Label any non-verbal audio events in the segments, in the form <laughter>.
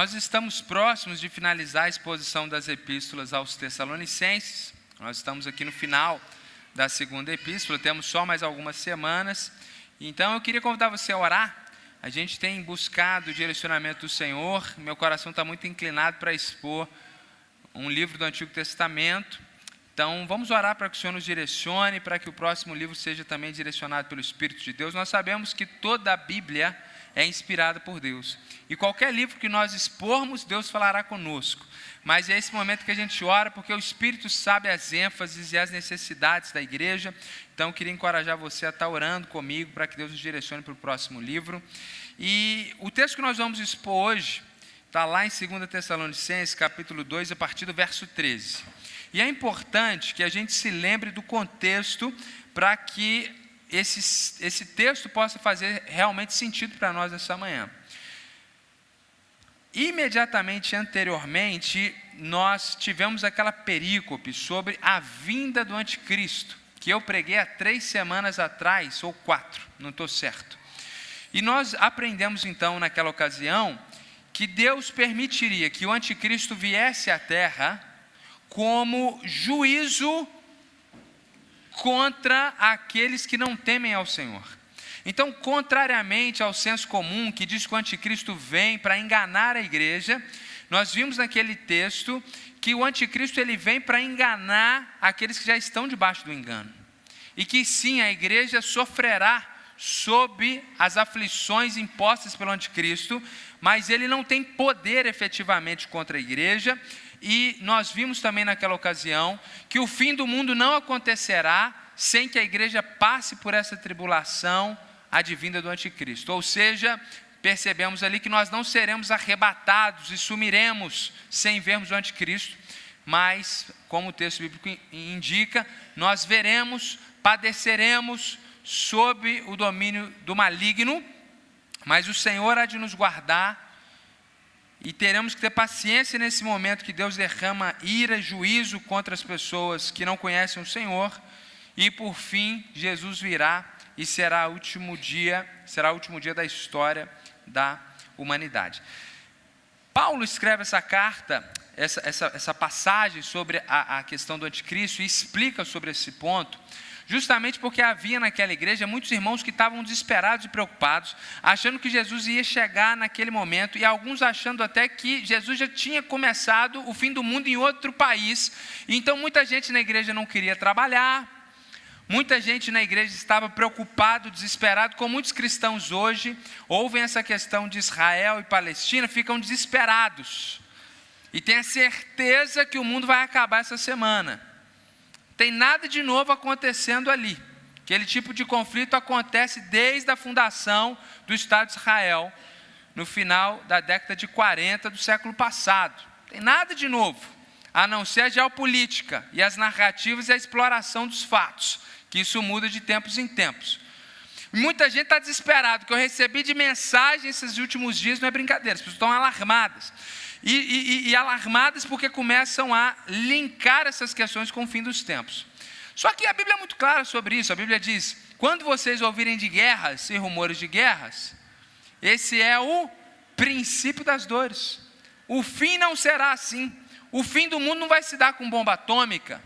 Nós estamos próximos de finalizar a exposição das epístolas aos Tessalonicenses. Nós estamos aqui no final da segunda epístola, temos só mais algumas semanas. Então eu queria convidar você a orar. A gente tem buscado o direcionamento do Senhor. Meu coração está muito inclinado para expor um livro do Antigo Testamento. Então, vamos orar para que o Senhor nos direcione, para que o próximo livro seja também direcionado pelo Espírito de Deus. Nós sabemos que toda a Bíblia é inspirada por Deus. E qualquer livro que nós expormos, Deus falará conosco. Mas é esse momento que a gente ora, porque o Espírito sabe as ênfases e as necessidades da igreja. Então, eu queria encorajar você a estar orando comigo para que Deus nos direcione para o próximo livro. E o texto que nós vamos expor hoje está lá em 2 Tessalonicenses, capítulo 2, a partir do verso 13. E é importante que a gente se lembre do contexto para que esse, esse texto possa fazer realmente sentido para nós essa manhã. Imediatamente anteriormente, nós tivemos aquela perícope sobre a vinda do anticristo, que eu preguei há três semanas atrás, ou quatro, não estou certo. E nós aprendemos então naquela ocasião que Deus permitiria que o anticristo viesse à terra como juízo contra aqueles que não temem ao Senhor. Então, contrariamente ao senso comum que diz que o anticristo vem para enganar a igreja, nós vimos naquele texto que o anticristo ele vem para enganar aqueles que já estão debaixo do engano. E que sim, a igreja sofrerá sob as aflições impostas pelo anticristo, mas ele não tem poder efetivamente contra a igreja, e nós vimos também naquela ocasião que o fim do mundo não acontecerá sem que a igreja passe por essa tribulação advinda do anticristo. Ou seja, percebemos ali que nós não seremos arrebatados e sumiremos sem vermos o anticristo, mas, como o texto bíblico indica, nós veremos, padeceremos sob o domínio do maligno, mas o Senhor há de nos guardar e teremos que ter paciência nesse momento que Deus derrama ira juízo contra as pessoas que não conhecem o Senhor. E por fim, Jesus virá e será o último dia, será o último dia da história da humanidade. Paulo escreve essa carta, essa, essa, essa passagem sobre a, a questão do anticristo e explica sobre esse ponto justamente porque havia naquela igreja muitos irmãos que estavam desesperados e preocupados, achando que Jesus ia chegar naquele momento, e alguns achando até que Jesus já tinha começado o fim do mundo em outro país. Então muita gente na igreja não queria trabalhar, muita gente na igreja estava preocupado, desesperado, como muitos cristãos hoje ouvem essa questão de Israel e Palestina, ficam desesperados. E têm a certeza que o mundo vai acabar essa semana tem nada de novo acontecendo ali. Aquele tipo de conflito acontece desde a fundação do Estado de Israel, no final da década de 40 do século passado. Tem nada de novo, a não ser a geopolítica e as narrativas e a exploração dos fatos, que isso muda de tempos em tempos. Muita gente está desesperada, que eu recebi de mensagem esses últimos dias, não é brincadeira, as pessoas estão alarmadas e, e, e alarmadas porque começam a linkar essas questões com o fim dos tempos. Só que a Bíblia é muito clara sobre isso. A Bíblia diz: quando vocês ouvirem de guerras e rumores de guerras, esse é o princípio das dores. O fim não será assim. O fim do mundo não vai se dar com bomba atômica.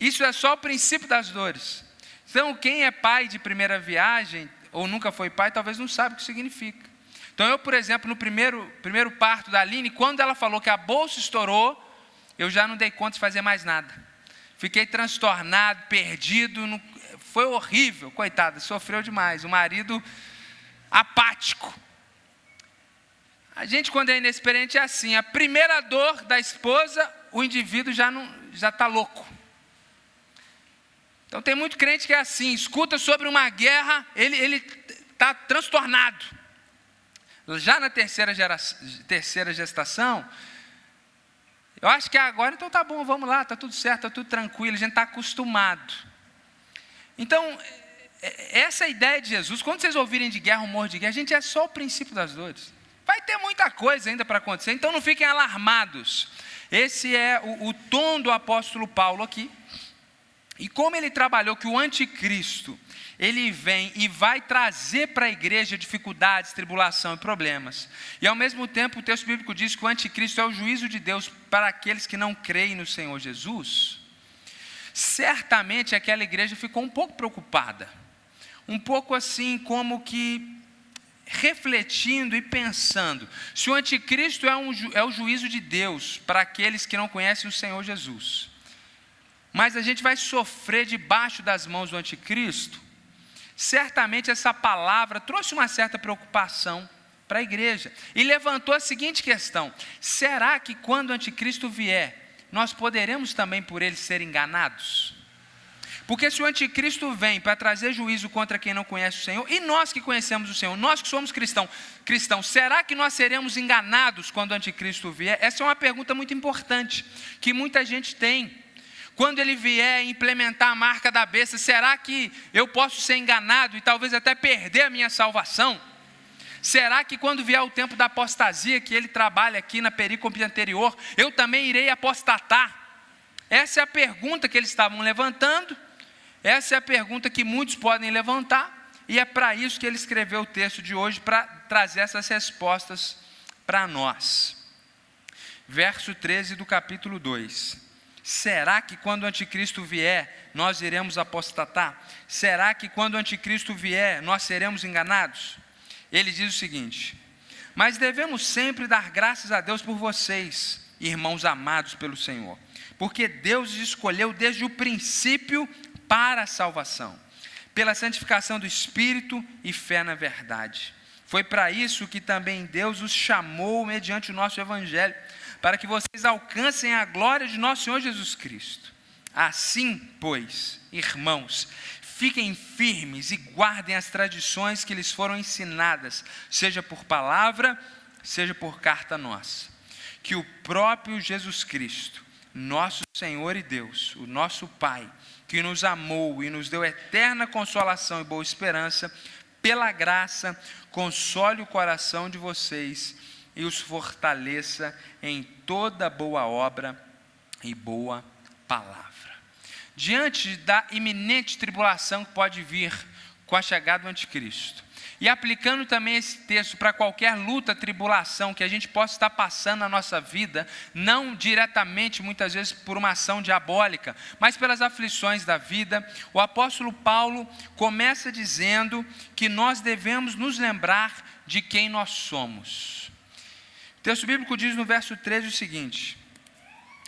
Isso é só o princípio das dores. Então, quem é pai de primeira viagem, ou nunca foi pai, talvez não sabe o que significa. Então, eu, por exemplo, no primeiro, primeiro parto da Aline, quando ela falou que a bolsa estourou, eu já não dei conta de fazer mais nada. Fiquei transtornado, perdido, foi horrível, coitada, sofreu demais. O marido apático. A gente, quando é inexperiente, é assim: a primeira dor da esposa, o indivíduo já já está louco. Então tem muito crente que é assim: escuta sobre uma guerra, ele está transtornado. Já na terceira, terceira gestação, eu acho que agora, então tá bom, vamos lá, tá tudo certo, tá tudo tranquilo, a gente está acostumado. Então, é, é, essa ideia de Jesus, quando vocês ouvirem de guerra, humor de guerra, a gente é só o princípio das dores. Vai ter muita coisa ainda para acontecer, então não fiquem alarmados. Esse é o, o tom do apóstolo Paulo aqui. E como ele trabalhou que o anticristo, ele vem e vai trazer para a igreja dificuldades, tribulação e problemas. E ao mesmo tempo o texto bíblico diz que o anticristo é o juízo de Deus para aqueles que não creem no Senhor Jesus. Certamente aquela igreja ficou um pouco preocupada. Um pouco assim como que refletindo e pensando: se o anticristo é, um, é o juízo de Deus para aqueles que não conhecem o Senhor Jesus, mas a gente vai sofrer debaixo das mãos do anticristo, certamente essa palavra trouxe uma certa preocupação para a igreja e levantou a seguinte questão: será que quando o anticristo vier, nós poderemos também por ele ser enganados? Porque se o anticristo vem para trazer juízo contra quem não conhece o Senhor, e nós que conhecemos o Senhor, nós que somos cristão, cristãos, será que nós seremos enganados quando o anticristo vier? Essa é uma pergunta muito importante, que muita gente tem. Quando ele vier implementar a marca da besta, será que eu posso ser enganado e talvez até perder a minha salvação? Será que quando vier o tempo da apostasia, que ele trabalha aqui na perícope anterior, eu também irei apostatar? Essa é a pergunta que eles estavam levantando, essa é a pergunta que muitos podem levantar, e é para isso que ele escreveu o texto de hoje, para trazer essas respostas para nós. Verso 13 do capítulo 2. Será que quando o anticristo vier, nós iremos apostatar? Será que quando o anticristo vier, nós seremos enganados? Ele diz o seguinte: Mas devemos sempre dar graças a Deus por vocês, irmãos amados pelo Senhor, porque Deus os escolheu desde o princípio para a salvação, pela santificação do espírito e fé na verdade. Foi para isso que também Deus os chamou mediante o nosso evangelho para que vocês alcancem a glória de nosso Senhor Jesus Cristo. Assim, pois, irmãos, fiquem firmes e guardem as tradições que lhes foram ensinadas, seja por palavra, seja por carta nossa. Que o próprio Jesus Cristo, nosso Senhor e Deus, o nosso Pai, que nos amou e nos deu eterna consolação e boa esperança, pela graça, console o coração de vocês e os fortaleça em toda boa obra e boa palavra. Diante da iminente tribulação que pode vir com a chegada do anticristo, e aplicando também esse texto para qualquer luta, tribulação que a gente possa estar passando na nossa vida, não diretamente, muitas vezes, por uma ação diabólica, mas pelas aflições da vida, o apóstolo Paulo começa dizendo que nós devemos nos lembrar de quem nós somos. O texto bíblico diz no verso 13 o seguinte: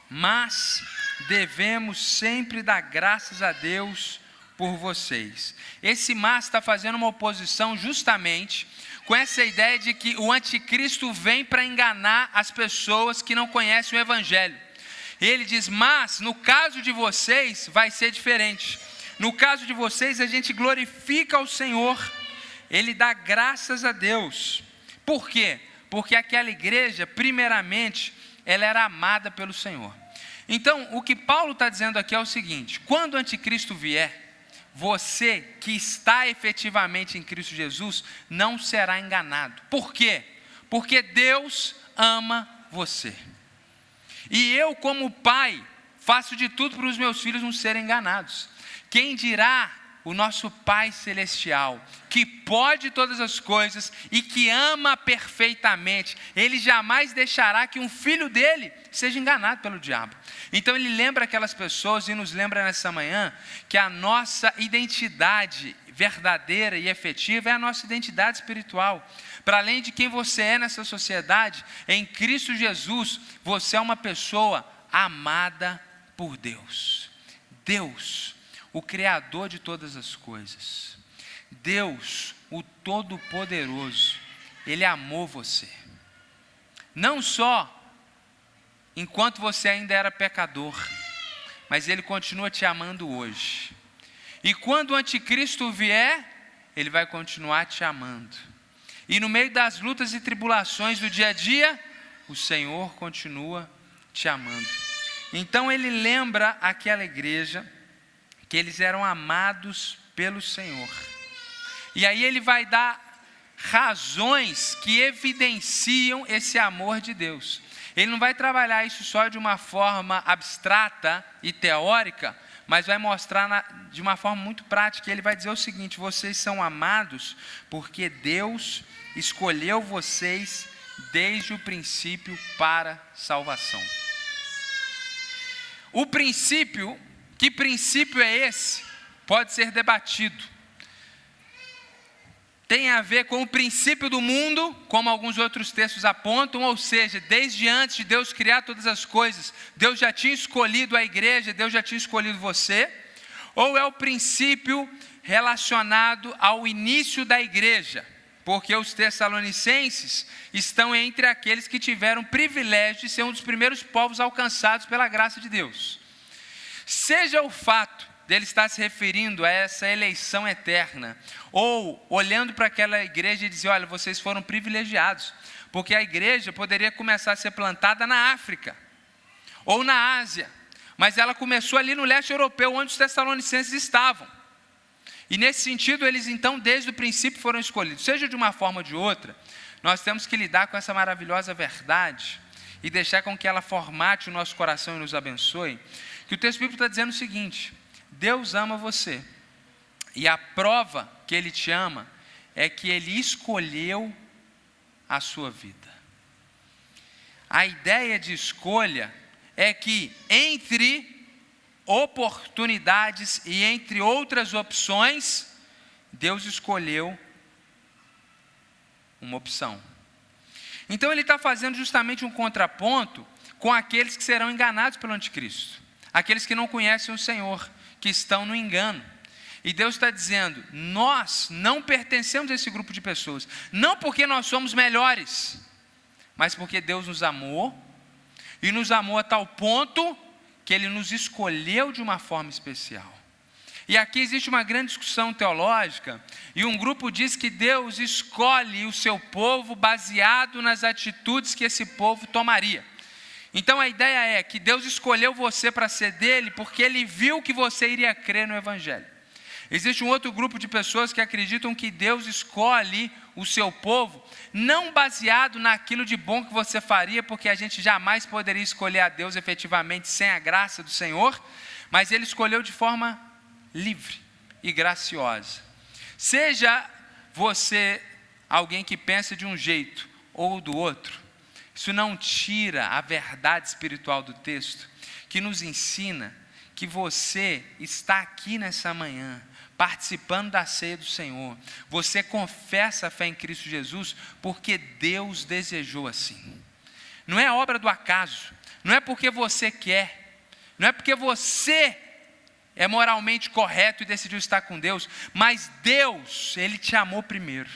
Mas devemos sempre dar graças a Deus por vocês. Esse mas está fazendo uma oposição justamente com essa ideia de que o anticristo vem para enganar as pessoas que não conhecem o evangelho. Ele diz: "Mas no caso de vocês vai ser diferente. No caso de vocês a gente glorifica o Senhor. Ele dá graças a Deus. Por quê? Porque aquela igreja, primeiramente, ela era amada pelo Senhor. Então, o que Paulo está dizendo aqui é o seguinte: quando o anticristo vier, você que está efetivamente em Cristo Jesus não será enganado. Por quê? Porque Deus ama você. E eu, como pai, faço de tudo para os meus filhos não serem enganados. Quem dirá o nosso Pai Celestial, que pode todas as coisas e que ama perfeitamente, ele jamais deixará que um filho dele seja enganado pelo diabo. Então ele lembra aquelas pessoas e nos lembra nessa manhã que a nossa identidade verdadeira e efetiva é a nossa identidade espiritual. Para além de quem você é nessa sociedade, em Cristo Jesus, você é uma pessoa amada por Deus. Deus o Criador de todas as coisas. Deus, o Todo-Poderoso, Ele amou você. Não só enquanto você ainda era pecador, mas Ele continua te amando hoje. E quando o anticristo vier, Ele vai continuar te amando. E no meio das lutas e tribulações do dia a dia, o Senhor continua te amando. Então ele lembra aquela igreja que eles eram amados pelo Senhor. E aí ele vai dar razões que evidenciam esse amor de Deus. Ele não vai trabalhar isso só de uma forma abstrata e teórica, mas vai mostrar na, de uma forma muito prática. Ele vai dizer o seguinte: vocês são amados porque Deus escolheu vocês desde o princípio para salvação. O princípio, que princípio é esse? Pode ser debatido tem a ver com o princípio do mundo, como alguns outros textos apontam, ou seja, desde antes de Deus criar todas as coisas, Deus já tinha escolhido a igreja, Deus já tinha escolhido você, ou é o princípio relacionado ao início da igreja, porque os tessalonicenses estão entre aqueles que tiveram o privilégio de ser um dos primeiros povos alcançados pela graça de Deus. Seja o fato dele estar se referindo a essa eleição eterna, ou olhando para aquela igreja e dizer: olha, vocês foram privilegiados, porque a igreja poderia começar a ser plantada na África, ou na Ásia, mas ela começou ali no leste europeu, onde os tessalonicenses estavam. E nesse sentido, eles então, desde o princípio, foram escolhidos. Seja de uma forma ou de outra, nós temos que lidar com essa maravilhosa verdade e deixar com que ela formate o nosso coração e nos abençoe. Que o texto bíblico está dizendo o seguinte: Deus ama você. E a prova que Ele te ama é que Ele escolheu a sua vida. A ideia de escolha é que entre oportunidades e entre outras opções, Deus escolheu uma opção. Então ele está fazendo justamente um contraponto com aqueles que serão enganados pelo anticristo, aqueles que não conhecem o Senhor, que estão no engano. E Deus está dizendo: nós não pertencemos a esse grupo de pessoas, não porque nós somos melhores, mas porque Deus nos amou, e nos amou a tal ponto que Ele nos escolheu de uma forma especial. E aqui existe uma grande discussão teológica, e um grupo diz que Deus escolhe o seu povo baseado nas atitudes que esse povo tomaria. Então a ideia é que Deus escolheu você para ser dele porque ele viu que você iria crer no Evangelho. Existe um outro grupo de pessoas que acreditam que Deus escolhe o seu povo, não baseado naquilo de bom que você faria, porque a gente jamais poderia escolher a Deus efetivamente sem a graça do Senhor, mas Ele escolheu de forma livre e graciosa. Seja você alguém que pensa de um jeito ou do outro, isso não tira a verdade espiritual do texto, que nos ensina que você está aqui nessa manhã, participando da ceia do Senhor. Você confessa a fé em Cristo Jesus porque Deus desejou assim. Não é obra do acaso, não é porque você quer, não é porque você é moralmente correto e decidiu estar com Deus, mas Deus, Ele te amou primeiro.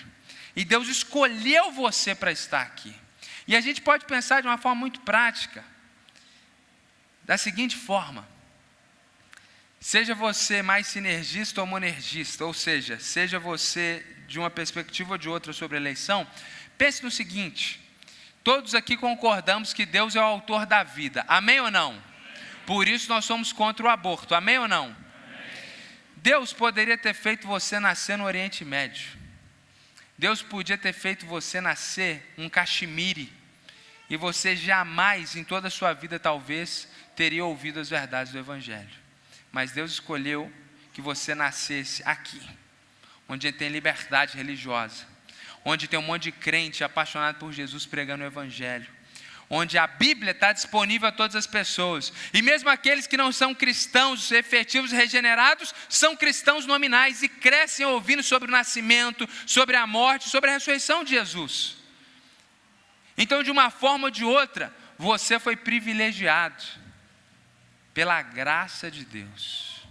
E Deus escolheu você para estar aqui. E a gente pode pensar de uma forma muito prática, da seguinte forma: seja você mais sinergista ou monergista, ou seja, seja você de uma perspectiva ou de outra sobre a eleição, pense no seguinte: todos aqui concordamos que Deus é o autor da vida, amém ou não? Por isso nós somos contra o aborto, amém ou não? Deus poderia ter feito você nascer no Oriente Médio. Deus podia ter feito você nascer um cachemire e você jamais, em toda a sua vida, talvez, teria ouvido as verdades do Evangelho. Mas Deus escolheu que você nascesse aqui, onde tem liberdade religiosa, onde tem um monte de crente apaixonado por Jesus pregando o Evangelho, onde a Bíblia está disponível a todas as pessoas, e mesmo aqueles que não são cristãos efetivos regenerados, são cristãos nominais e crescem ouvindo sobre o nascimento, sobre a morte, sobre a ressurreição de Jesus. Então, de uma forma ou de outra, você foi privilegiado pela graça de Deus.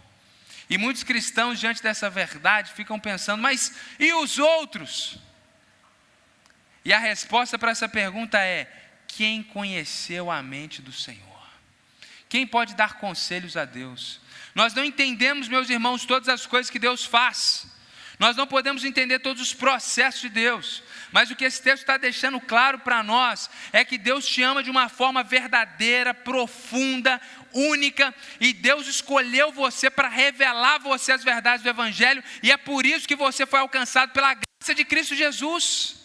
E muitos cristãos, diante dessa verdade, ficam pensando: mas e os outros? E a resposta para essa pergunta é: quem conheceu a mente do Senhor? Quem pode dar conselhos a Deus? Nós não entendemos, meus irmãos, todas as coisas que Deus faz. Nós não podemos entender todos os processos de Deus, mas o que esse texto está deixando claro para nós é que Deus te ama de uma forma verdadeira, profunda, única, e Deus escolheu você para revelar a você as verdades do Evangelho, e é por isso que você foi alcançado pela graça de Cristo Jesus.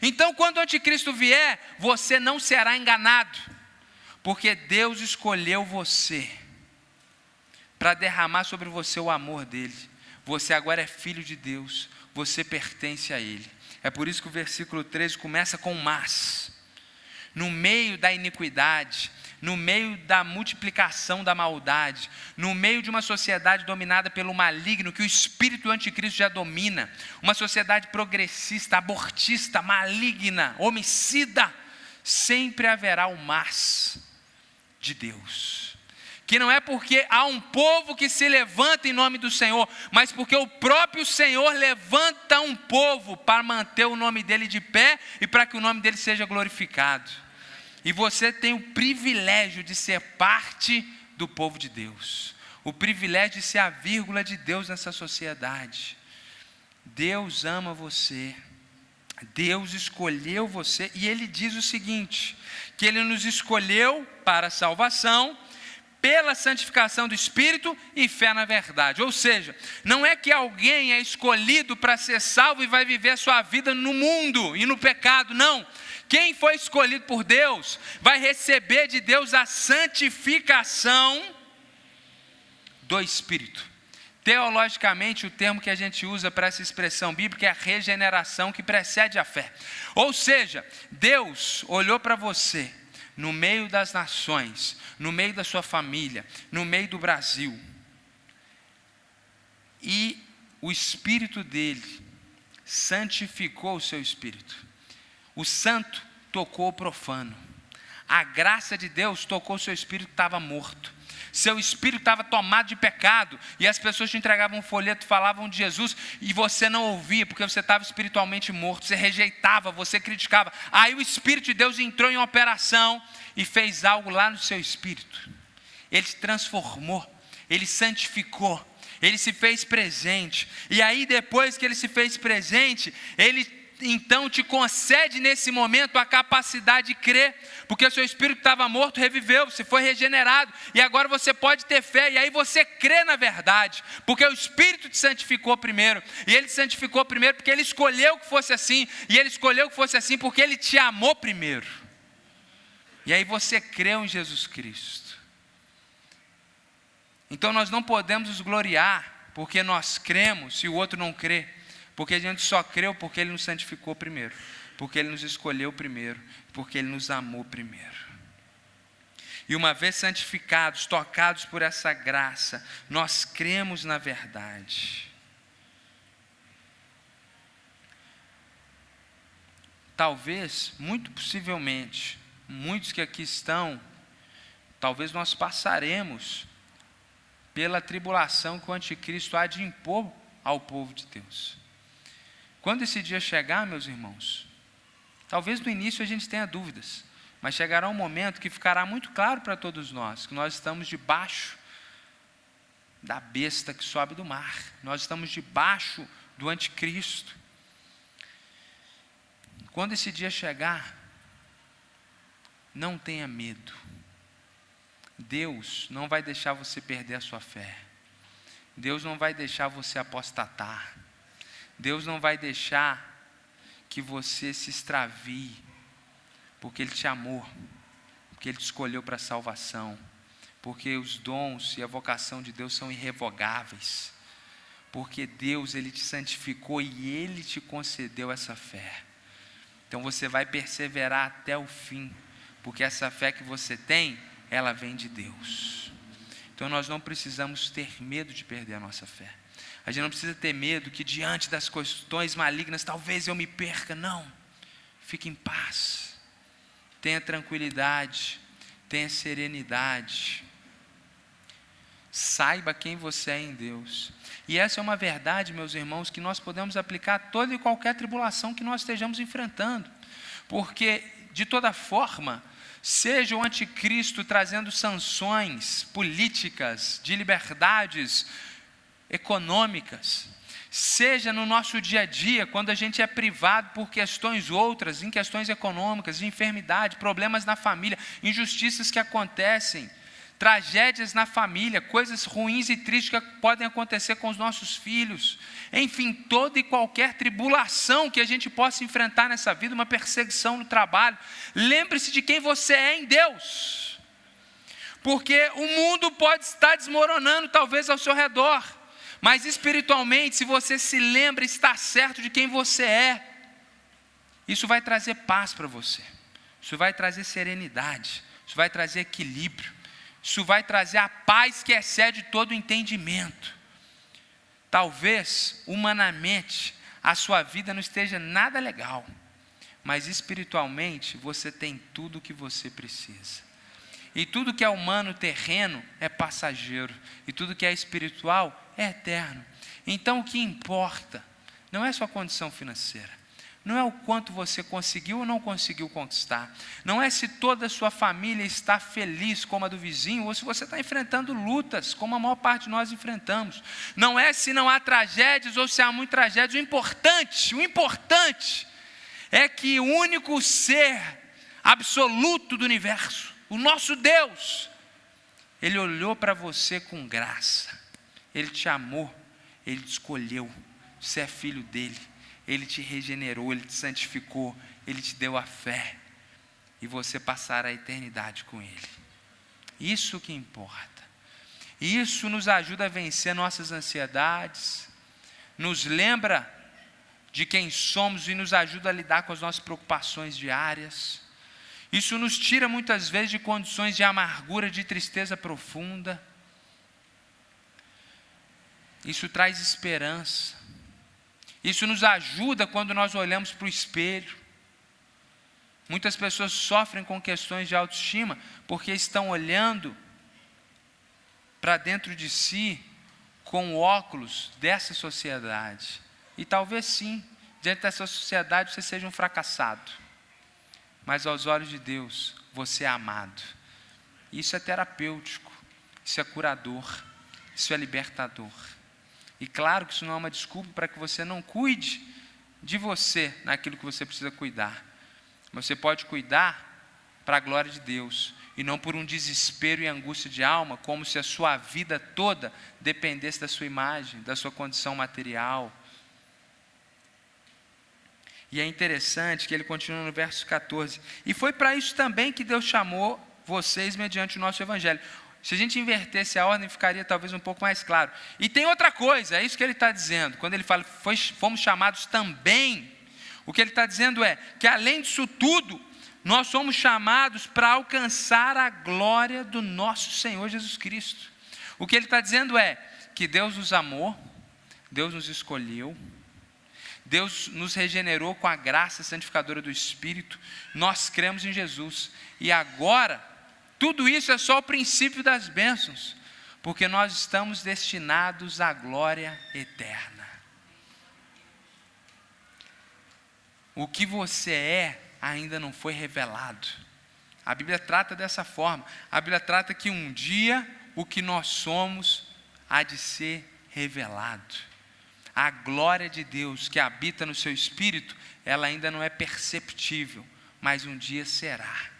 Então, quando o anticristo vier, você não será enganado, porque Deus escolheu você. para derramar sobre você o amor dele. Você agora é filho de Deus, você pertence a ele. É por isso que o versículo 13 começa com mas. No meio da iniquidade, no meio da multiplicação da maldade, no meio de uma sociedade dominada pelo maligno, que o espírito anticristo já domina, uma sociedade progressista, abortista, maligna, homicida, sempre haverá o mas de Deus. Que não é porque há um povo que se levanta em nome do Senhor, mas porque o próprio Senhor levanta um povo para manter o nome dele de pé e para que o nome dele seja glorificado. E você tem o privilégio de ser parte do povo de Deus, o privilégio de ser a vírgula de Deus nessa sociedade. Deus ama você. Deus escolheu você e ele diz o seguinte: que ele nos escolheu para salvação pela santificação do Espírito e fé na verdade. Ou seja, não é que alguém é escolhido para ser salvo e vai viver a sua vida no mundo e no pecado, não. Quem foi escolhido por Deus vai receber de Deus a santificação do Espírito. Teologicamente, o termo que a gente usa para essa expressão bíblica é a regeneração que precede a fé. Ou seja, Deus olhou para você no meio das nações, no meio da sua família, no meio do Brasil, e o Espírito dele santificou o seu espírito. O santo tocou o profano. A graça de Deus tocou o seu espírito que estava morto. Seu espírito estava tomado de pecado. E as pessoas te entregavam um folheto, falavam de Jesus, e você não ouvia, porque você estava espiritualmente morto. Você rejeitava, você criticava. Aí o Espírito de Deus entrou em operação e fez algo lá no seu espírito. Ele se transformou, ele santificou, ele se fez presente. E aí, depois que ele se fez presente, ele então te concede nesse momento a capacidade de crer, porque o seu espírito estava morto, reviveu, você foi regenerado, e agora você pode ter fé, e aí você crê na verdade, porque o Espírito te santificou primeiro, e ele te santificou primeiro porque ele escolheu que fosse assim, e ele escolheu que fosse assim porque ele te amou primeiro. E aí você creu em Jesus Cristo. Então nós não podemos nos gloriar porque nós cremos se o outro não crê. Porque a gente só creu porque Ele nos santificou primeiro, porque Ele nos escolheu primeiro, porque Ele nos amou primeiro. E uma vez santificados, tocados por essa graça, nós cremos na verdade. Talvez, muito possivelmente, muitos que aqui estão, talvez nós passaremos pela tribulação que o anticristo há de impor ao povo de Deus. Quando esse dia chegar, meus irmãos, talvez no início a gente tenha dúvidas, mas chegará um momento que ficará muito claro para todos nós que nós estamos debaixo da besta que sobe do mar, nós estamos debaixo do anticristo. Quando esse dia chegar, não tenha medo. Deus não vai deixar você perder a sua fé. Deus não vai deixar você apostatar. Deus não vai deixar que você se extravie, porque Ele te amou, porque Ele te escolheu para a salvação, porque os dons e a vocação de Deus são irrevogáveis, porque Deus Ele te santificou e Ele te concedeu essa fé. Então você vai perseverar até o fim, porque essa fé que você tem, ela vem de Deus. Então nós não precisamos ter medo de perder a nossa fé. A gente não precisa ter medo que diante das questões malignas talvez eu me perca. Não. Fique em paz. Tenha tranquilidade. Tenha serenidade. Saiba quem você é em Deus. E essa é uma verdade, meus irmãos, que nós podemos aplicar a toda e qualquer tribulação que nós estejamos enfrentando. Porque, de toda forma, seja o anticristo trazendo sanções políticas, de liberdades, econômicas, seja no nosso dia a dia, quando a gente é privado por questões outras, em questões econômicas, de enfermidade, problemas na família, injustiças que acontecem, tragédias na família, coisas ruins e tristes que podem acontecer com os nossos filhos, enfim, toda e qualquer tribulação que a gente possa enfrentar nessa vida, uma perseguição no trabalho, lembre-se de quem você é em Deus. Porque o mundo pode estar desmoronando, talvez ao seu redor, mas espiritualmente, se você se lembra, está certo de quem você é, isso vai trazer paz para você, isso vai trazer serenidade, isso vai trazer equilíbrio, isso vai trazer a paz que excede todo entendimento. Talvez, humanamente, a sua vida não esteja nada legal, mas espiritualmente você tem tudo o que você precisa. E tudo que é humano, terreno, é passageiro, e tudo que é espiritual é eterno. Então o que importa não é sua condição financeira, não é o quanto você conseguiu ou não conseguiu conquistar. Não é se toda a sua família está feliz como a do vizinho, ou se você está enfrentando lutas, como a maior parte de nós enfrentamos. Não é se não há tragédias ou se há muitas tragédias. O importante, o importante é que o único ser absoluto do universo, o nosso Deus, ele olhou para você com graça. Ele te amou, ele te escolheu. Você é filho dele. Ele te regenerou, Ele te santificou, Ele te deu a fé, e você passar a eternidade com Ele. Isso que importa. Isso nos ajuda a vencer nossas ansiedades, nos lembra de quem somos e nos ajuda a lidar com as nossas preocupações diárias. Isso nos tira muitas vezes de condições de amargura, de tristeza profunda. Isso traz esperança. Isso nos ajuda quando nós olhamos para o espelho. Muitas pessoas sofrem com questões de autoestima porque estão olhando para dentro de si com óculos dessa sociedade. E talvez sim, diante dessa sociedade você seja um fracassado. Mas aos olhos de Deus, você é amado. Isso é terapêutico, isso é curador, isso é libertador. E claro que isso não é uma desculpa para que você não cuide de você naquilo que você precisa cuidar. Você pode cuidar para a glória de Deus e não por um desespero e angústia de alma, como se a sua vida toda dependesse da sua imagem, da sua condição material. E é interessante que ele continua no verso 14. E foi para isso também que Deus chamou vocês mediante o nosso evangelho. Se a gente invertesse a ordem, ficaria talvez um pouco mais claro. E tem outra coisa, é isso que ele está dizendo. Quando ele fala, fomos chamados também, o que ele está dizendo é que além disso tudo, nós somos chamados para alcançar a glória do nosso Senhor Jesus Cristo. O que ele está dizendo é que Deus nos amou, Deus nos escolheu, Deus nos regenerou com a graça santificadora do Espírito, nós cremos em Jesus, e agora tudo isso é só o princípio das bênçãos, porque nós estamos destinados à glória eterna. O que você é ainda não foi revelado. A Bíblia trata dessa forma. A Bíblia trata que um dia o que nós somos há de ser revelado. A glória de Deus que habita no seu espírito, ela ainda não é perceptível, mas um dia será.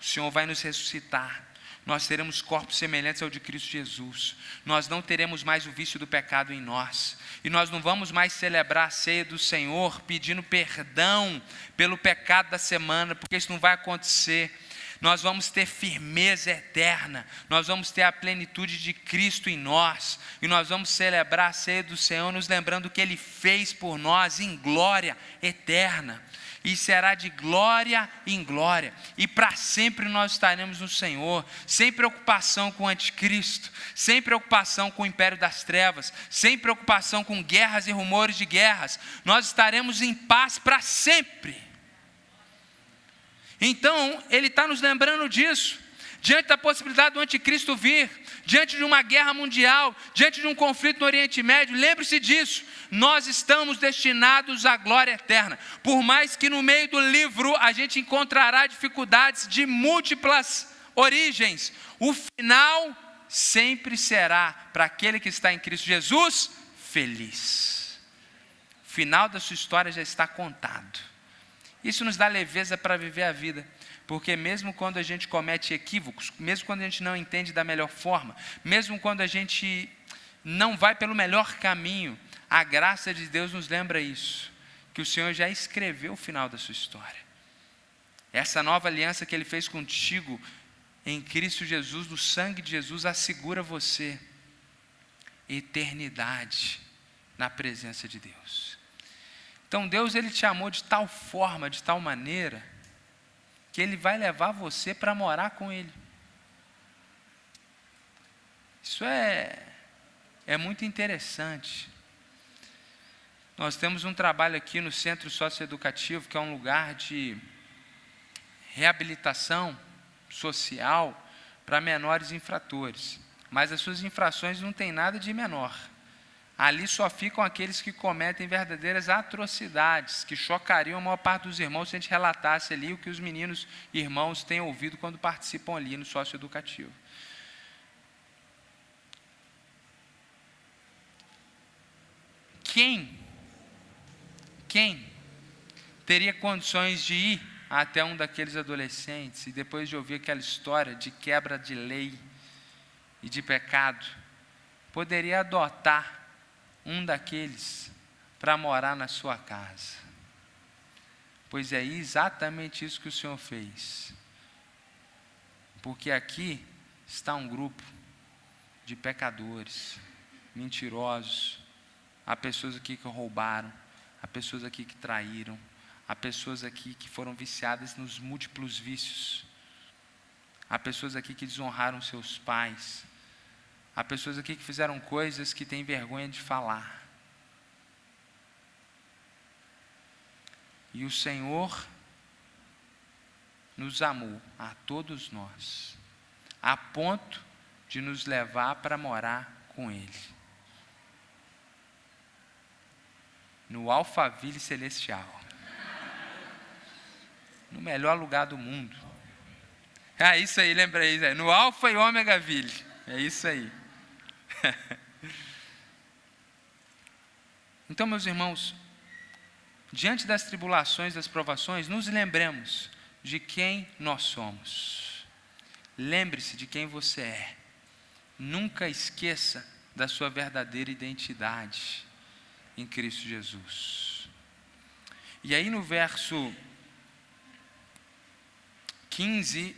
O Senhor vai nos ressuscitar. Nós teremos corpos semelhantes ao de Cristo Jesus. Nós não teremos mais o vício do pecado em nós. E nós não vamos mais celebrar a ceia do Senhor pedindo perdão pelo pecado da semana, porque isso não vai acontecer. Nós vamos ter firmeza eterna, nós vamos ter a plenitude de Cristo em nós, e nós vamos celebrar a ceia do Senhor, nos lembrando que Ele fez por nós em glória eterna. E será de glória em glória, e para sempre nós estaremos no Senhor, sem preocupação com o anticristo, sem preocupação com o império das trevas, sem preocupação com guerras e rumores de guerras, nós estaremos em paz para sempre. Então, ele está nos lembrando disso, diante da possibilidade do anticristo vir, diante de uma guerra mundial, diante de um conflito no Oriente Médio, lembre-se disso, nós estamos destinados à glória eterna. Por mais que no meio do livro a gente encontrará dificuldades de múltiplas origens, o final sempre será para aquele que está em Cristo Jesus feliz. O final da sua história já está contado. Isso nos dá leveza para viver a vida. Porque mesmo quando a gente comete equívocos, mesmo quando a gente não entende da melhor forma, mesmo quando a gente não vai pelo melhor caminho, a graça de Deus nos lembra isso, que o Senhor já escreveu o final da sua história. Essa nova aliança que Ele fez contigo em Cristo Jesus, no sangue de Jesus, assegura você eternidade na presença de Deus. Então Deus ele te amou de tal forma, de tal maneira, que ele vai levar você para morar com ele. Isso é é muito interessante. Nós temos um trabalho aqui no Centro Socioeducativo, que é um lugar de reabilitação social para menores infratores. Mas as suas infrações não têm nada de menor. Ali só ficam aqueles que cometem verdadeiras atrocidades, que chocariam a maior parte dos irmãos se a gente relatasse ali o que os meninos irmãos têm ouvido quando participam ali no socioeducativo. Quem, quem teria condições de ir até um daqueles adolescentes e depois de ouvir aquela história de quebra de lei e de pecado, poderia adotar um daqueles para morar na sua casa? Pois é exatamente isso que o Senhor fez. Porque aqui está um grupo de pecadores, mentirosos, Há pessoas aqui que roubaram, há pessoas aqui que traíram, há pessoas aqui que foram viciadas nos múltiplos vícios. Há pessoas aqui que desonraram seus pais. Há pessoas aqui que fizeram coisas que têm vergonha de falar. E o Senhor nos amou a todos nós, a ponto de nos levar para morar com Ele. no Alphaville Celestial. No melhor lugar do mundo. É isso aí, lembra aí, no Alfa e Ômega Ville. É isso aí. <laughs> então, meus irmãos, diante das tribulações, das provações, nos lembremos de quem nós somos. Lembre-se de quem você é. Nunca esqueça da sua verdadeira identidade em Cristo Jesus. E aí no verso 15,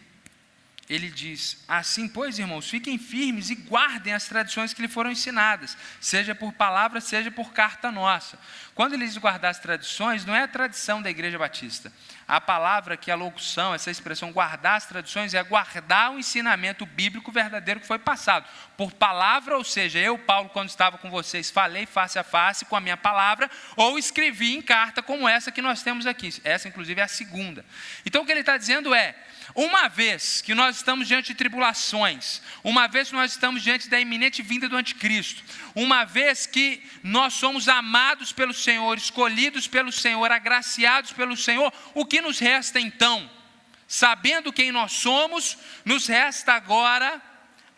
ele diz: Assim, pois, irmãos, fiquem firmes e guardem as tradições que lhe foram ensinadas, seja por palavra, seja por carta nossa. Quando ele diz guardar as tradições, não é a tradição da Igreja Batista, a palavra que a locução, essa expressão guardar as tradições, é guardar o ensinamento bíblico verdadeiro que foi passado. Por palavra, ou seja, eu, Paulo, quando estava com vocês, falei face a face com a minha palavra, ou escrevi em carta como essa que nós temos aqui. Essa, inclusive, é a segunda. Então, o que ele está dizendo é: uma vez que nós estamos diante de tribulações, uma vez que nós estamos diante da iminente vinda do anticristo, uma vez que nós somos amados pelo Senhor, escolhidos pelo Senhor, agraciados pelo Senhor, o que nos resta então? Sabendo quem nós somos, nos resta agora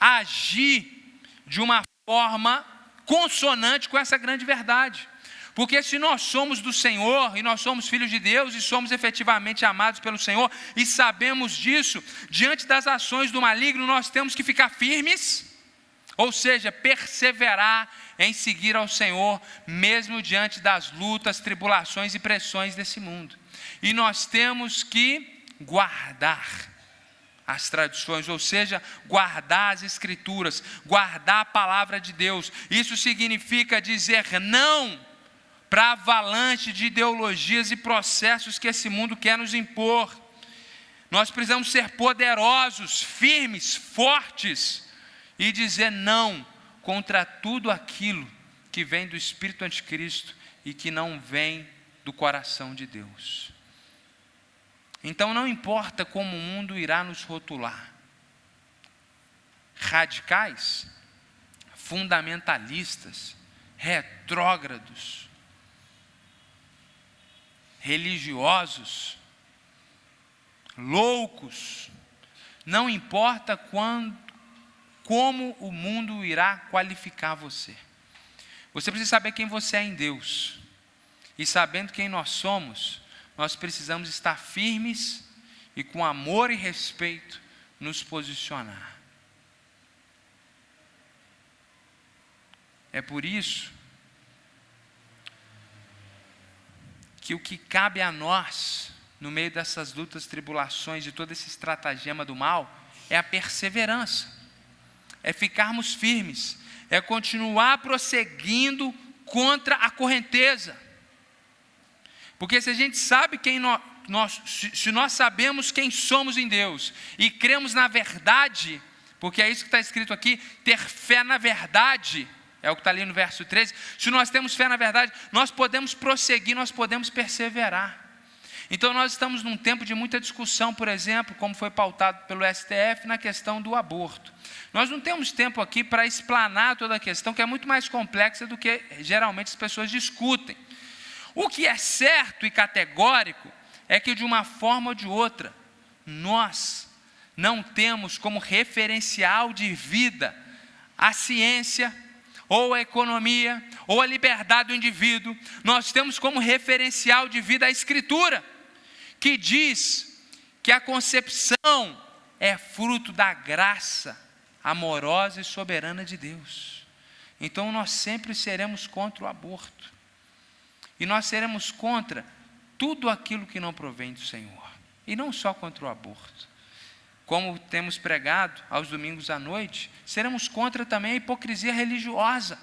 agir de uma forma consonante com essa grande verdade. Porque se nós somos do Senhor e nós somos filhos de Deus e somos efetivamente amados pelo Senhor e sabemos disso, diante das ações do maligno, nós temos que ficar firmes, ou seja, perseverar em seguir ao Senhor, mesmo diante das lutas, tribulações e pressões desse mundo. E nós temos que guardar as tradições, ou seja, guardar as escrituras, guardar a palavra de Deus. Isso significa dizer não para a avalanche de ideologias e processos que esse mundo quer nos impor. Nós precisamos ser poderosos, firmes, fortes e dizer não contra tudo aquilo que vem do espírito anticristo e que não vem do coração de Deus. Então não importa como o mundo irá nos rotular. Radicais, fundamentalistas, retrógrados, religiosos, loucos, não importa quando, como o mundo irá qualificar você. Você precisa saber quem você é em Deus. E sabendo quem nós somos, nós precisamos estar firmes e com amor e respeito nos posicionar. É por isso que o que cabe a nós, no meio dessas lutas, tribulações, de todo esse estratagema do mal, é a perseverança, é ficarmos firmes, é continuar prosseguindo contra a correnteza. Porque se a gente sabe quem nós, nós se nós sabemos quem somos em Deus e cremos na verdade, porque é isso que está escrito aqui, ter fé na verdade, é o que está ali no verso 13. Se nós temos fé na verdade, nós podemos prosseguir, nós podemos perseverar. Então, nós estamos num tempo de muita discussão, por exemplo, como foi pautado pelo STF na questão do aborto. Nós não temos tempo aqui para explanar toda a questão, que é muito mais complexa do que geralmente as pessoas discutem. O que é certo e categórico é que, de uma forma ou de outra, nós não temos como referencial de vida a ciência, ou a economia, ou a liberdade do indivíduo, nós temos como referencial de vida a Escritura que diz que a concepção é fruto da graça amorosa e soberana de Deus. Então nós sempre seremos contra o aborto. E nós seremos contra tudo aquilo que não provém do Senhor. E não só contra o aborto. Como temos pregado aos domingos à noite, seremos contra também a hipocrisia religiosa.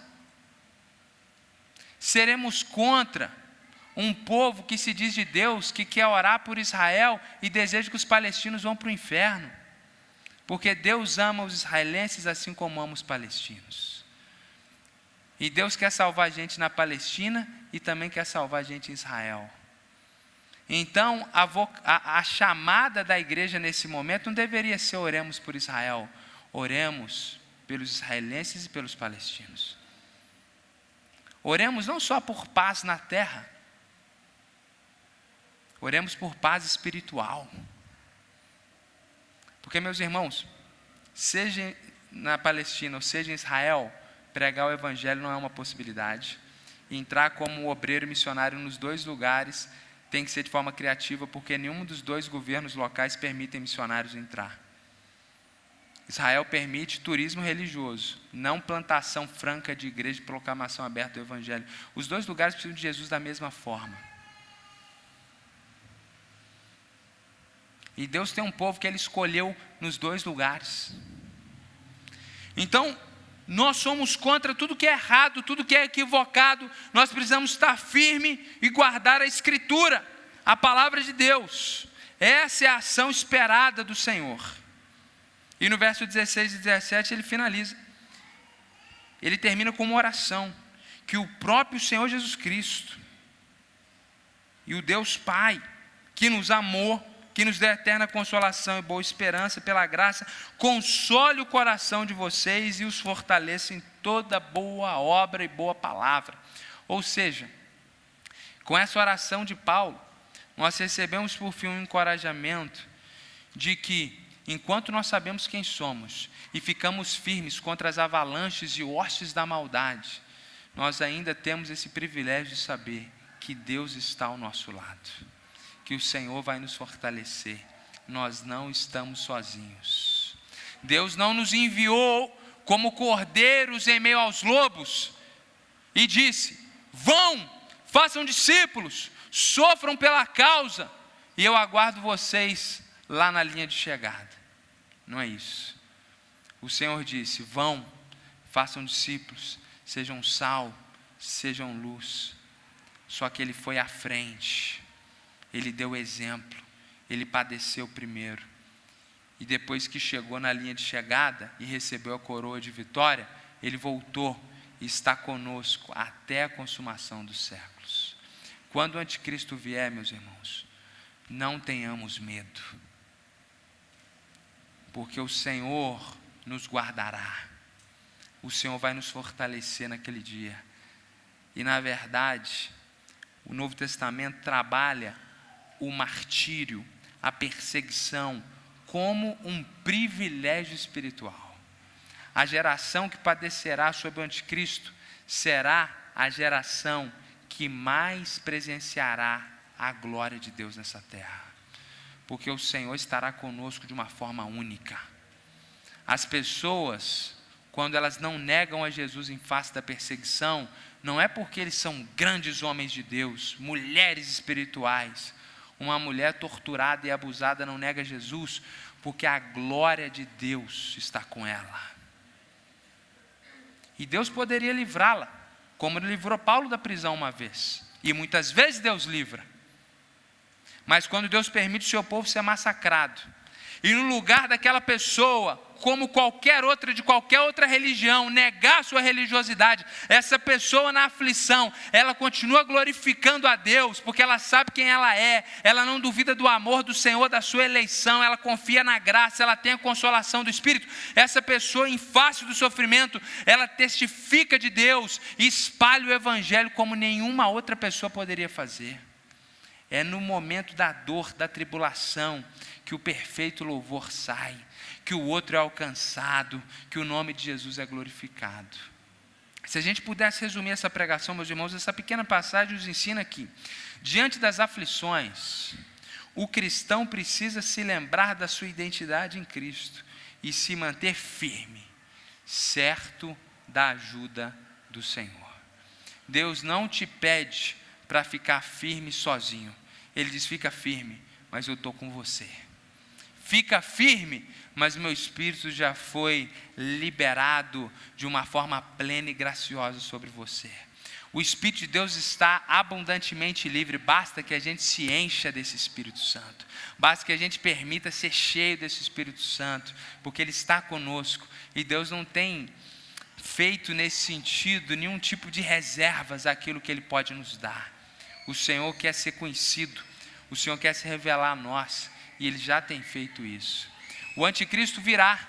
Seremos contra um povo que se diz de Deus, que quer orar por Israel e deseja que os palestinos vão para o inferno. Porque Deus ama os israelenses assim como ama os palestinos. E Deus quer salvar a gente na Palestina e também quer salvar a gente em Israel. Então, a, a, a chamada da igreja nesse momento não deveria ser oremos por Israel, oremos pelos israelenses e pelos palestinos. Oremos não só por paz na terra, Oremos por paz espiritual. Porque, meus irmãos, seja na Palestina ou seja em Israel, pregar o Evangelho não é uma possibilidade. entrar como obreiro missionário nos dois lugares tem que ser de forma criativa, porque nenhum dos dois governos locais permitem missionários entrar. Israel permite turismo religioso, não plantação franca de igreja de proclamação aberta do Evangelho. Os dois lugares precisam de Jesus da mesma forma. E Deus tem um povo que Ele escolheu nos dois lugares. Então, nós somos contra tudo que é errado, tudo que é equivocado. Nós precisamos estar firme e guardar a Escritura, a palavra de Deus. Essa é a ação esperada do Senhor. E no verso 16 e 17 ele finaliza. Ele termina com uma oração que o próprio Senhor Jesus Cristo e o Deus Pai, que nos amou, que nos dê eterna consolação e boa esperança pela graça, console o coração de vocês e os fortaleça em toda boa obra e boa palavra. Ou seja, com essa oração de Paulo, nós recebemos por fim um encorajamento de que, enquanto nós sabemos quem somos e ficamos firmes contra as avalanches e hostes da maldade, nós ainda temos esse privilégio de saber que Deus está ao nosso lado que o Senhor vai nos fortalecer. Nós não estamos sozinhos. Deus não nos enviou como cordeiros em meio aos lobos e disse: Vão, façam discípulos, sofram pela causa, e eu aguardo vocês lá na linha de chegada. Não é isso. O Senhor disse: Vão, façam discípulos, sejam sal, sejam luz. Só que Ele foi à frente ele deu exemplo, ele padeceu primeiro. E depois que chegou na linha de chegada e recebeu a coroa de vitória, ele voltou e está conosco até a consumação dos séculos. Quando o anticristo vier, meus irmãos, não tenhamos medo, porque o Senhor nos guardará, o Senhor vai nos fortalecer naquele dia. E na verdade, o Novo Testamento trabalha o martírio, a perseguição, como um privilégio espiritual. A geração que padecerá sob o anticristo será a geração que mais presenciará a glória de Deus nessa terra. Porque o Senhor estará conosco de uma forma única. As pessoas, quando elas não negam a Jesus em face da perseguição, não é porque eles são grandes homens de Deus, mulheres espirituais, uma mulher torturada e abusada não nega Jesus, porque a glória de Deus está com ela. E Deus poderia livrá-la, como ele livrou Paulo da prisão uma vez. E muitas vezes Deus livra. Mas quando Deus permite o seu povo ser massacrado, e no lugar daquela pessoa, como qualquer outra de qualquer outra religião, negar sua religiosidade, essa pessoa na aflição, ela continua glorificando a Deus, porque ela sabe quem ela é, ela não duvida do amor do Senhor, da sua eleição, ela confia na graça, ela tem a consolação do Espírito. Essa pessoa, em face do sofrimento, ela testifica de Deus e espalha o Evangelho como nenhuma outra pessoa poderia fazer. É no momento da dor, da tribulação, que o perfeito louvor sai, que o outro é alcançado, que o nome de Jesus é glorificado. Se a gente pudesse resumir essa pregação, meus irmãos, essa pequena passagem nos ensina que, diante das aflições, o cristão precisa se lembrar da sua identidade em Cristo e se manter firme, certo da ajuda do Senhor. Deus não te pede para ficar firme sozinho. Ele diz: fica firme, mas eu estou com você. Fica firme, mas meu espírito já foi liberado de uma forma plena e graciosa sobre você. O Espírito de Deus está abundantemente livre, basta que a gente se encha desse Espírito Santo, basta que a gente permita ser cheio desse Espírito Santo, porque Ele está conosco e Deus não tem feito nesse sentido nenhum tipo de reservas àquilo que Ele pode nos dar. O Senhor quer ser conhecido, o Senhor quer se revelar a nós, e Ele já tem feito isso. O anticristo virá.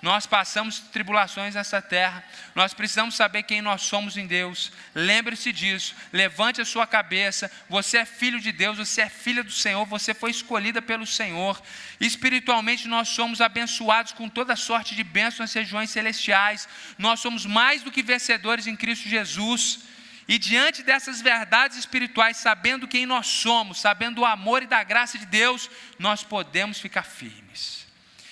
Nós passamos tribulações nessa terra, nós precisamos saber quem nós somos em Deus. Lembre-se disso, levante a sua cabeça. Você é filho de Deus, você é filha do Senhor, você foi escolhida pelo Senhor. Espiritualmente, nós somos abençoados com toda sorte de bênçãos nas regiões celestiais. Nós somos mais do que vencedores em Cristo Jesus. E diante dessas verdades espirituais, sabendo quem nós somos, sabendo o amor e da graça de Deus, nós podemos ficar firmes.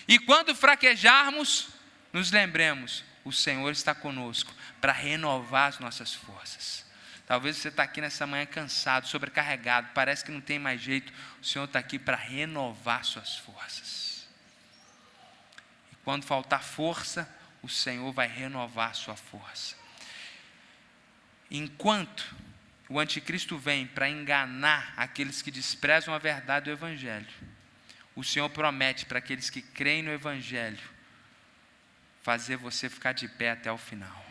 E quando fraquejarmos, nos lembremos: o Senhor está conosco para renovar as nossas forças. Talvez você está aqui nessa manhã cansado, sobrecarregado, parece que não tem mais jeito. O Senhor está aqui para renovar suas forças. E quando faltar força, o Senhor vai renovar sua força. Enquanto o anticristo vem para enganar aqueles que desprezam a verdade do Evangelho, o Senhor promete para aqueles que creem no Evangelho fazer você ficar de pé até o final.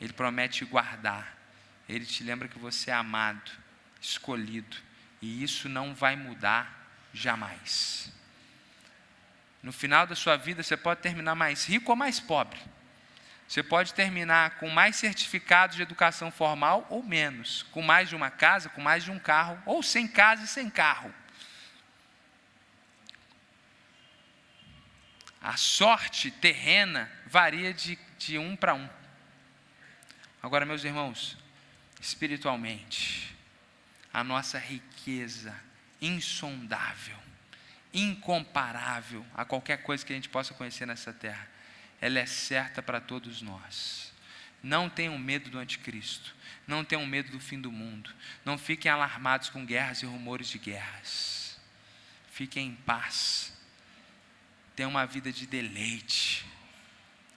Ele promete guardar. Ele te lembra que você é amado, escolhido, e isso não vai mudar jamais. No final da sua vida, você pode terminar mais rico ou mais pobre. Você pode terminar com mais certificados de educação formal ou menos, com mais de uma casa, com mais de um carro, ou sem casa e sem carro. A sorte terrena varia de, de um para um. Agora, meus irmãos, espiritualmente, a nossa riqueza insondável, incomparável a qualquer coisa que a gente possa conhecer nessa terra ela é certa para todos nós. Não tenham medo do anticristo. Não tenham medo do fim do mundo. Não fiquem alarmados com guerras e rumores de guerras. Fiquem em paz. Tenham uma vida de deleite.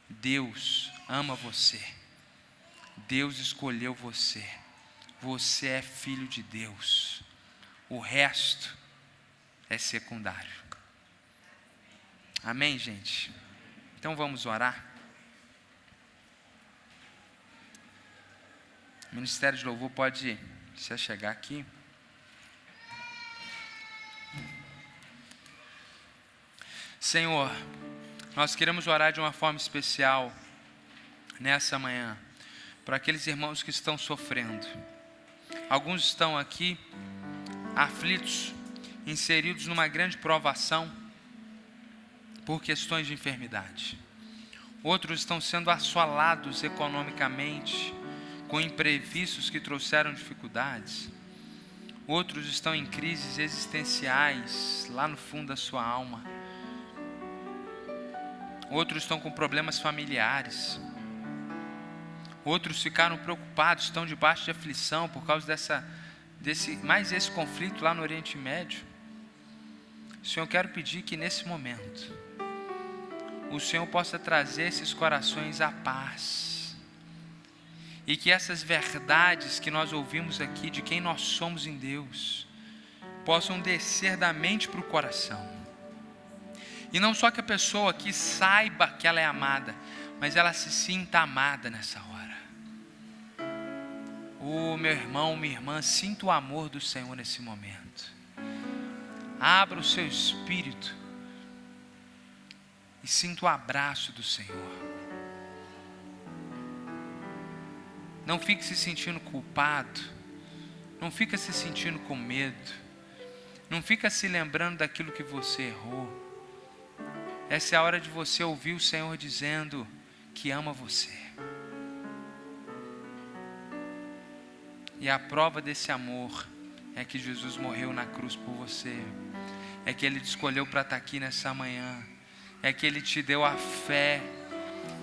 Deus ama você. Deus escolheu você. Você é filho de Deus. O resto é secundário. Amém, gente? Então vamos orar. O Ministério de Louvor pode se chegar aqui. Senhor, nós queremos orar de uma forma especial nessa manhã para aqueles irmãos que estão sofrendo. Alguns estão aqui aflitos, inseridos numa grande provação por questões de enfermidade. Outros estão sendo assolados economicamente, com imprevistos que trouxeram dificuldades. Outros estão em crises existenciais, lá no fundo da sua alma. Outros estão com problemas familiares. Outros ficaram preocupados, estão debaixo de aflição por causa dessa, desse, mais esse conflito lá no Oriente Médio. Senhor, eu quero pedir que nesse momento o Senhor possa trazer esses corações à paz. E que essas verdades que nós ouvimos aqui de quem nós somos em Deus possam descer da mente para o coração. E não só que a pessoa aqui saiba que ela é amada, mas ela se sinta amada nessa hora. Oh, meu irmão, minha irmã, sinta o amor do Senhor nesse momento. Abra o seu espírito e sinta o abraço do Senhor. Não fique se sentindo culpado, não fica se sentindo com medo, não fica se lembrando daquilo que você errou. Essa é a hora de você ouvir o Senhor dizendo que ama você. E a prova desse amor é que Jesus morreu na cruz por você. É que Ele te escolheu para estar aqui nessa manhã é que Ele te deu a fé,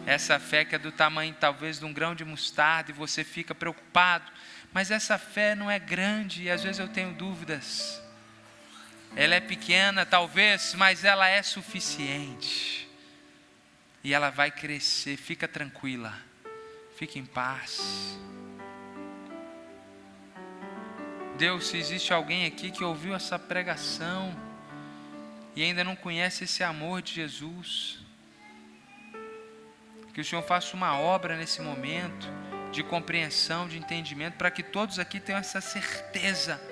essa fé que é do tamanho talvez de um grão de mostarda e você fica preocupado, mas essa fé não é grande e às vezes eu tenho dúvidas. Ela é pequena, talvez, mas ela é suficiente. E ela vai crescer. Fica tranquila. Fique em paz. Deus, se existe alguém aqui que ouviu essa pregação, e ainda não conhece esse amor de Jesus. Que o Senhor faça uma obra nesse momento de compreensão, de entendimento, para que todos aqui tenham essa certeza,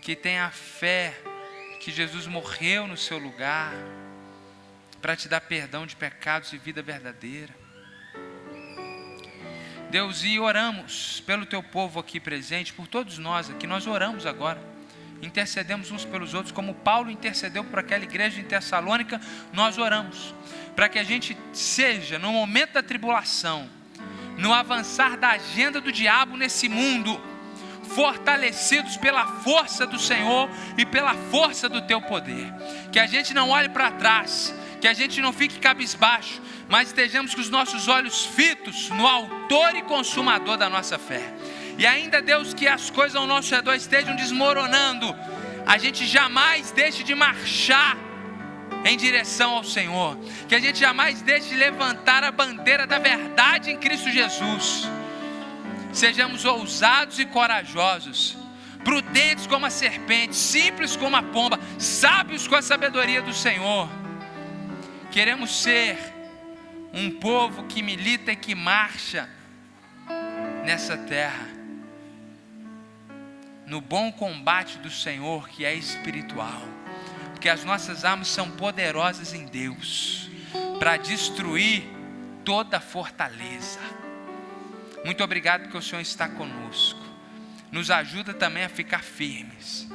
que tenha a fé que Jesus morreu no seu lugar, para te dar perdão de pecados e vida verdadeira. Deus, e oramos pelo teu povo aqui presente, por todos nós aqui, nós oramos agora intercedemos uns pelos outros, como Paulo intercedeu por aquela igreja em Tessalônica, nós oramos, para que a gente seja, no momento da tribulação, no avançar da agenda do diabo nesse mundo, fortalecidos pela força do Senhor e pela força do teu poder. Que a gente não olhe para trás, que a gente não fique cabisbaixo, mas estejamos com os nossos olhos fitos no Autor e Consumador da nossa fé. E ainda, Deus, que as coisas ao nosso redor estejam desmoronando, a gente jamais deixe de marchar em direção ao Senhor, que a gente jamais deixe de levantar a bandeira da verdade em Cristo Jesus. Sejamos ousados e corajosos, prudentes como a serpente, simples como a pomba, sábios com a sabedoria do Senhor. Queremos ser um povo que milita e que marcha nessa terra no bom combate do Senhor, que é espiritual, porque as nossas armas são poderosas em Deus para destruir toda fortaleza. Muito obrigado porque o Senhor está conosco. Nos ajuda também a ficar firmes.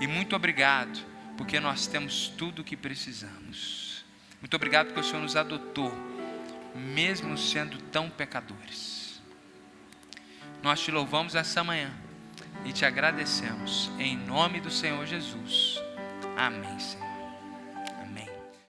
E muito obrigado porque nós temos tudo o que precisamos. Muito obrigado porque o Senhor nos adotou, mesmo sendo tão pecadores. Nós te louvamos essa manhã e te agradecemos. Em nome do Senhor Jesus. Amém, Senhor.